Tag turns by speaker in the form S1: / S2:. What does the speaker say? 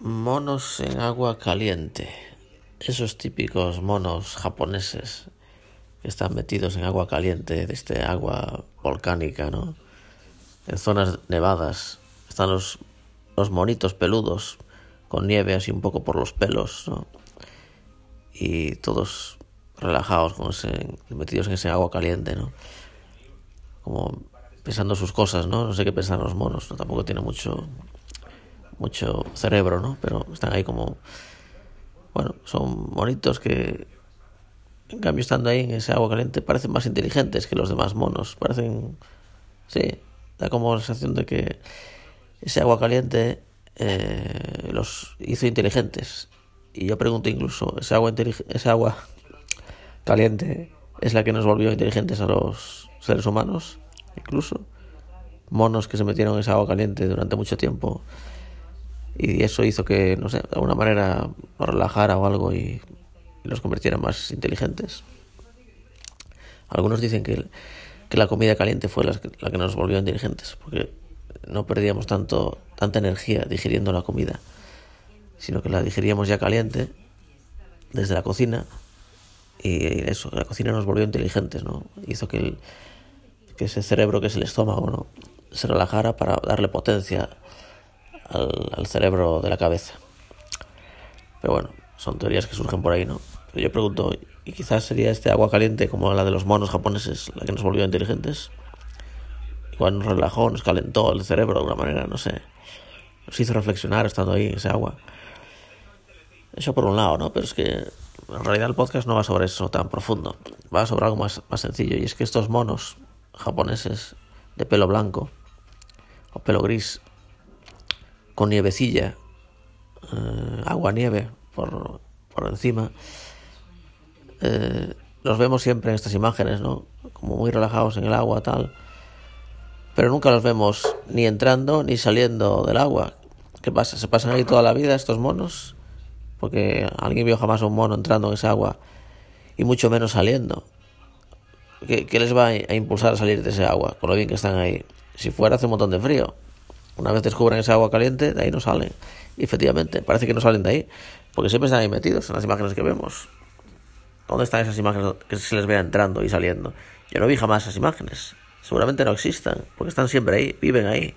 S1: Monos en agua caliente. Esos típicos monos japoneses que están metidos en agua caliente, de este agua volcánica, ¿no? En zonas nevadas. Están los, los monitos peludos con nieve así un poco por los pelos, ¿no? Y todos relajados, con metidos en ese agua caliente, ¿no? Como pensando sus cosas, ¿no? No sé qué pensan los monos, ¿no? Tampoco tiene mucho mucho cerebro, ¿no? Pero están ahí como, bueno, son bonitos que, en cambio, estando ahí en ese agua caliente, parecen más inteligentes que los demás monos. Parecen, sí, da como la sensación de que ese agua caliente eh, los hizo inteligentes. Y yo pregunto incluso, ¿ese agua, ese agua caliente es la que nos volvió inteligentes a los seres humanos? Incluso monos que se metieron en esa agua caliente durante mucho tiempo y eso hizo que, no sé, de alguna manera los relajara o algo y, los convirtiera más inteligentes. Algunos dicen que, que la comida caliente fue la que, nos volvió inteligentes, porque no perdíamos tanto, tanta energía digiriendo la comida, sino que la digeríamos ya caliente desde la cocina y eso, la cocina nos volvió inteligentes, ¿no? Hizo que, el, que ese cerebro que es el estómago, ¿no? Se relajara para darle potencia al, cerebro de la cabeza. Pero bueno, son teorías que surgen por ahí, ¿no? Yo pregunto, ¿y quizás sería este agua caliente como la de los monos japoneses la que nos volvió inteligentes? Igual nos relajó, nos calentó el cerebro de alguna manera, no sé. Nos hizo reflexionar estando ahí en ese agua. Eso por un lado, ¿no? Pero es que en realidad el podcast no va sobre eso tan profundo. Va sobre algo más, más sencillo. Y es que estos monos japoneses de pelo blanco o pelo gris con nievecilla, eh, agua nieve por, por encima. Eh, los vemos siempre en estas imágenes, ¿no? Como muy relajados en el agua, tal. Pero nunca los vemos ni entrando ni saliendo del agua. ¿Qué pasa? ¿Se pasan ahí toda la vida estos monos? Porque alguien vio jamás a un mono entrando en esa agua y mucho menos saliendo. ¿Qué, ¿Qué, les va a impulsar a salir de ese agua? Con lo bien que están ahí. Si fuera hace un montón de frío. Una vez descubren esa agua caliente, de ahí no salen. Y efectivamente, parece que no salen de ahí, porque siempre están ahí metidos en las imágenes que vemos. ¿Dónde están esas imágenes que se les vea entrando y saliendo? Yo no vi jamás esas imágenes. Seguramente no existan, porque están siempre ahí, viven ahí.